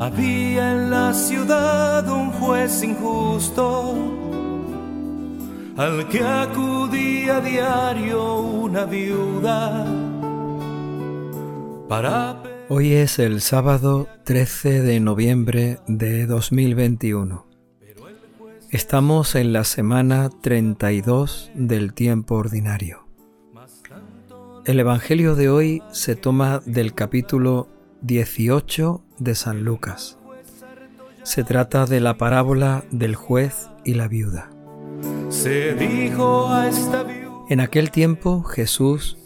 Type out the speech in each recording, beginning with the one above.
Había en la ciudad un juez injusto al que acudía a diario una viuda para... Hoy es el sábado 13 de noviembre de 2021. Estamos en la semana 32 del tiempo ordinario. El Evangelio de hoy se toma del capítulo 18 de San Lucas. Se trata de la parábola del juez y la viuda. En aquel tiempo Jesús,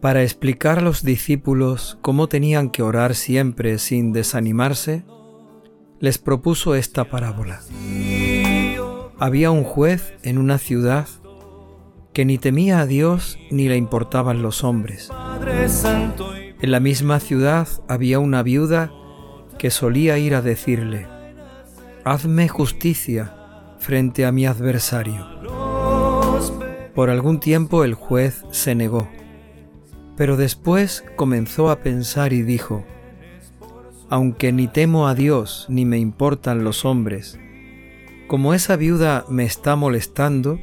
para explicar a los discípulos cómo tenían que orar siempre sin desanimarse, les propuso esta parábola. Había un juez en una ciudad que ni temía a Dios ni le importaban los hombres. En la misma ciudad había una viuda que solía ir a decirle, Hazme justicia frente a mi adversario. Por algún tiempo el juez se negó, pero después comenzó a pensar y dijo, Aunque ni temo a Dios ni me importan los hombres, como esa viuda me está molestando,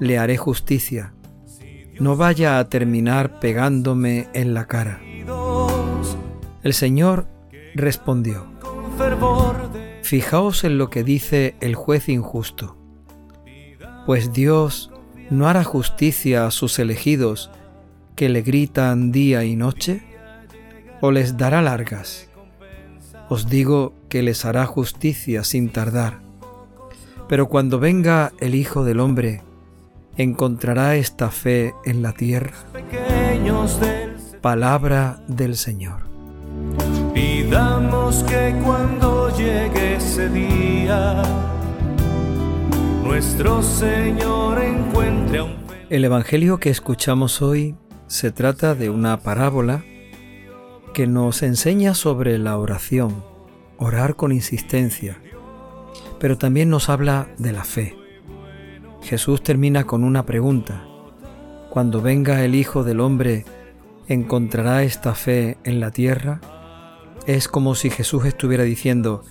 le haré justicia. No vaya a terminar pegándome en la cara. El Señor respondió, Fijaos en lo que dice el juez injusto, pues Dios no hará justicia a sus elegidos que le gritan día y noche, o les dará largas. Os digo que les hará justicia sin tardar. Pero cuando venga el Hijo del Hombre, encontrará esta fe en la tierra. Palabra del Señor. Que cuando llegue ese día, nuestro Señor encuentre. El Evangelio que escuchamos hoy se trata de una parábola que nos enseña sobre la oración, orar con insistencia, pero también nos habla de la fe. Jesús termina con una pregunta. Cuando venga el Hijo del Hombre, ¿encontrará esta fe en la tierra? Es como si Jesús estuviera diciendo,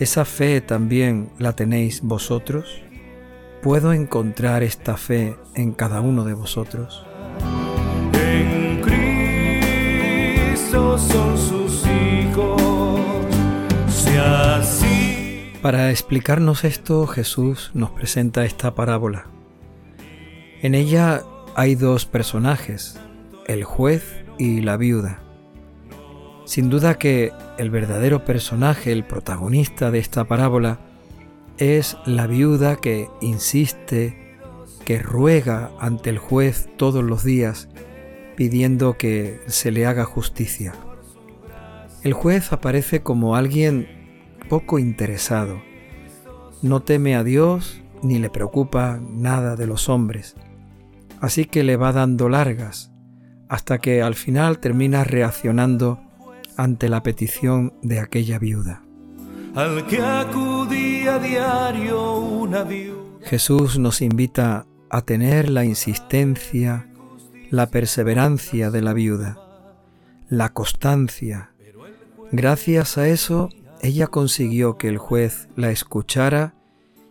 ¿esa fe también la tenéis vosotros? ¿Puedo encontrar esta fe en cada uno de vosotros? En Cristo son sus hijos, si así para explicarnos esto, Jesús nos presenta esta parábola. En ella hay dos personajes, el juez y la viuda. Sin duda que el verdadero personaje, el protagonista de esta parábola, es la viuda que insiste, que ruega ante el juez todos los días, pidiendo que se le haga justicia. El juez aparece como alguien poco interesado. No teme a Dios ni le preocupa nada de los hombres. Así que le va dando largas hasta que al final termina reaccionando ante la petición de aquella viuda. Al que acudía diario una Jesús nos invita a tener la insistencia, la perseverancia de la viuda, la constancia. Gracias a eso ella consiguió que el juez la escuchara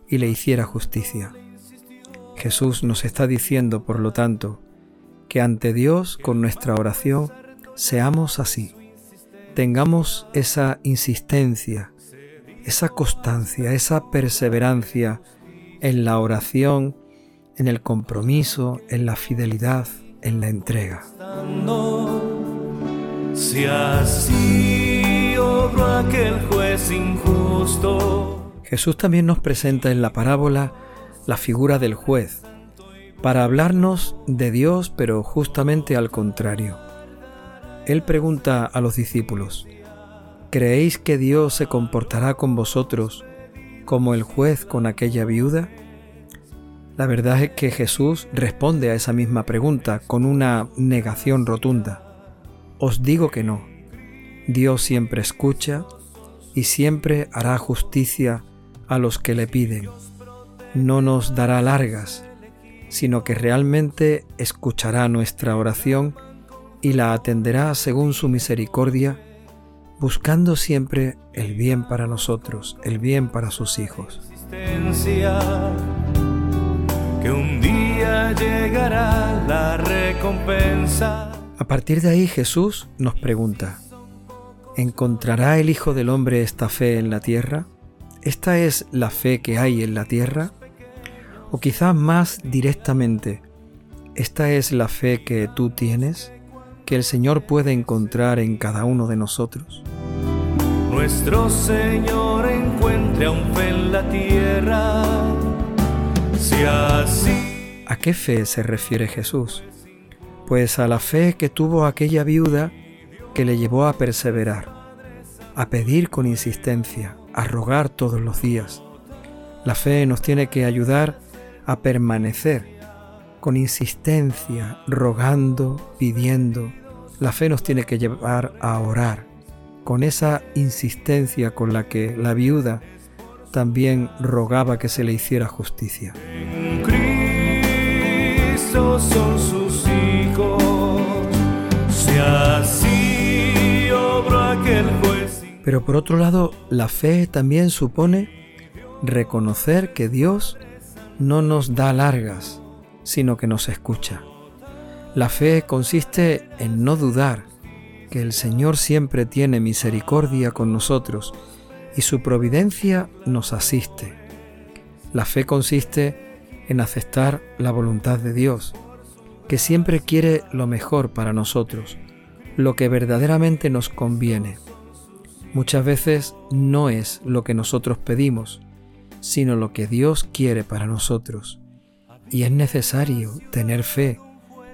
y le hiciera justicia. Jesús nos está diciendo, por lo tanto, que ante Dios con nuestra oración seamos así, tengamos esa insistencia, esa constancia, esa perseverancia en la oración, en el compromiso, en la fidelidad, en la entrega. Si así aquel juez injusto. Jesús también nos presenta en la parábola la figura del juez, para hablarnos de Dios, pero justamente al contrario. Él pregunta a los discípulos, ¿creéis que Dios se comportará con vosotros como el juez con aquella viuda? La verdad es que Jesús responde a esa misma pregunta con una negación rotunda. Os digo que no. Dios siempre escucha y siempre hará justicia a los que le piden. No nos dará largas, sino que realmente escuchará nuestra oración y la atenderá según su misericordia, buscando siempre el bien para nosotros, el bien para sus hijos. Que un día llegará la recompensa. A partir de ahí Jesús nos pregunta, ¿encontrará el Hijo del Hombre esta fe en la tierra? ¿Esta es la fe que hay en la tierra? O quizás más directamente, ¿esta es la fe que tú tienes? ¿Que el Señor puede encontrar en cada uno de nosotros? Nuestro Señor encuentre un fe en la tierra ¿A qué fe se refiere Jesús? Pues a la fe que tuvo aquella viuda que le llevó a perseverar, a pedir con insistencia, a rogar todos los días. La fe nos tiene que ayudar a permanecer con insistencia, rogando, pidiendo. La fe nos tiene que llevar a orar, con esa insistencia con la que la viuda también rogaba que se le hiciera justicia. Cristo son sus hijos, si así aquel juez. Pero por otro lado, la fe también supone reconocer que Dios no nos da largas, sino que nos escucha. La fe consiste en no dudar que el Señor siempre tiene misericordia con nosotros y su providencia nos asiste. La fe consiste en aceptar la voluntad de Dios, que siempre quiere lo mejor para nosotros, lo que verdaderamente nos conviene. Muchas veces no es lo que nosotros pedimos, sino lo que Dios quiere para nosotros. Y es necesario tener fe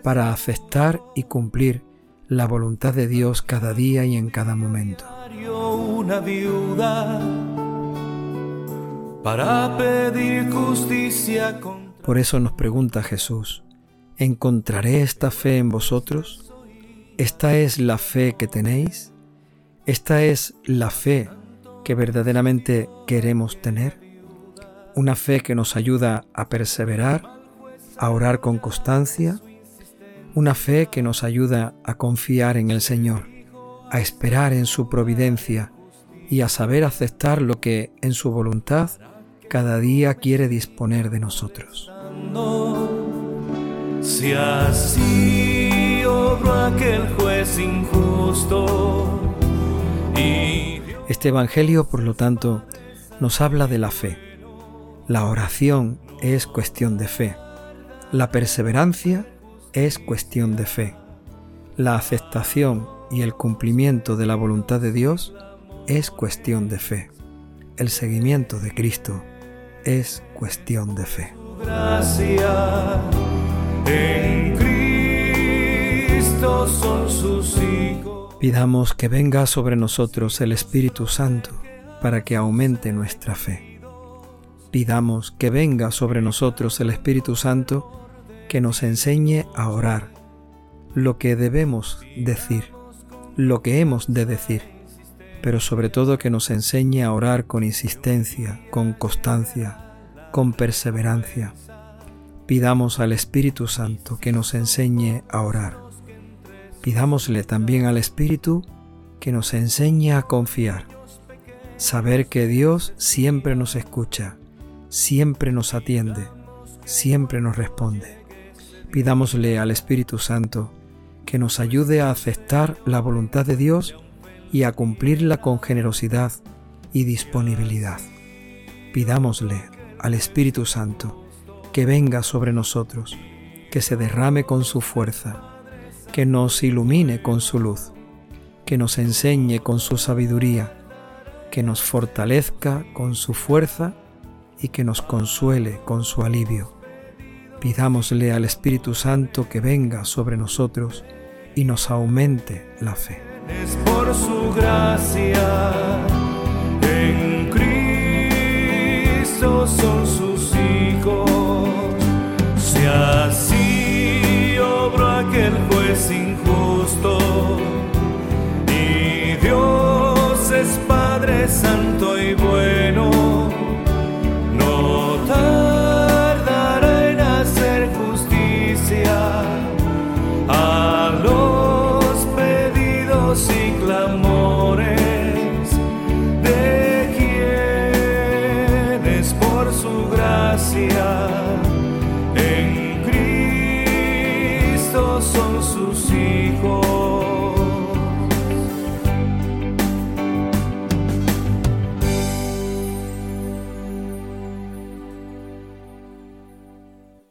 para aceptar y cumplir la voluntad de Dios cada día y en cada momento viuda para pedir justicia. Por eso nos pregunta Jesús, ¿encontraré esta fe en vosotros? ¿Esta es la fe que tenéis? ¿Esta es la fe que verdaderamente queremos tener? Una fe que nos ayuda a perseverar, a orar con constancia, una fe que nos ayuda a confiar en el Señor, a esperar en su providencia y a saber aceptar lo que en su voluntad cada día quiere disponer de nosotros. Si así aquel juez injusto. Este Evangelio, por lo tanto, nos habla de la fe. La oración es cuestión de fe. La perseverancia es cuestión de fe. La aceptación y el cumplimiento de la voluntad de Dios es cuestión de fe. El seguimiento de Cristo es cuestión de fe. en Cristo son sus hijos. Pidamos que venga sobre nosotros el Espíritu Santo para que aumente nuestra fe. Pidamos que venga sobre nosotros el Espíritu Santo que nos enseñe a orar lo que debemos decir, lo que hemos de decir pero sobre todo que nos enseñe a orar con insistencia, con constancia, con perseverancia. Pidamos al Espíritu Santo que nos enseñe a orar. Pidámosle también al Espíritu que nos enseñe a confiar, saber que Dios siempre nos escucha, siempre nos atiende, siempre nos responde. Pidámosle al Espíritu Santo que nos ayude a aceptar la voluntad de Dios y a cumplirla con generosidad y disponibilidad. Pidámosle al Espíritu Santo que venga sobre nosotros, que se derrame con su fuerza, que nos ilumine con su luz, que nos enseñe con su sabiduría, que nos fortalezca con su fuerza y que nos consuele con su alivio. Pidámosle al Espíritu Santo que venga sobre nosotros y nos aumente la fe es por su gracia. En Cristo son sus hijos. Si así obró aquel juez injusto, y Dios es Padre Santo y bueno. En Cristo son sus hijos.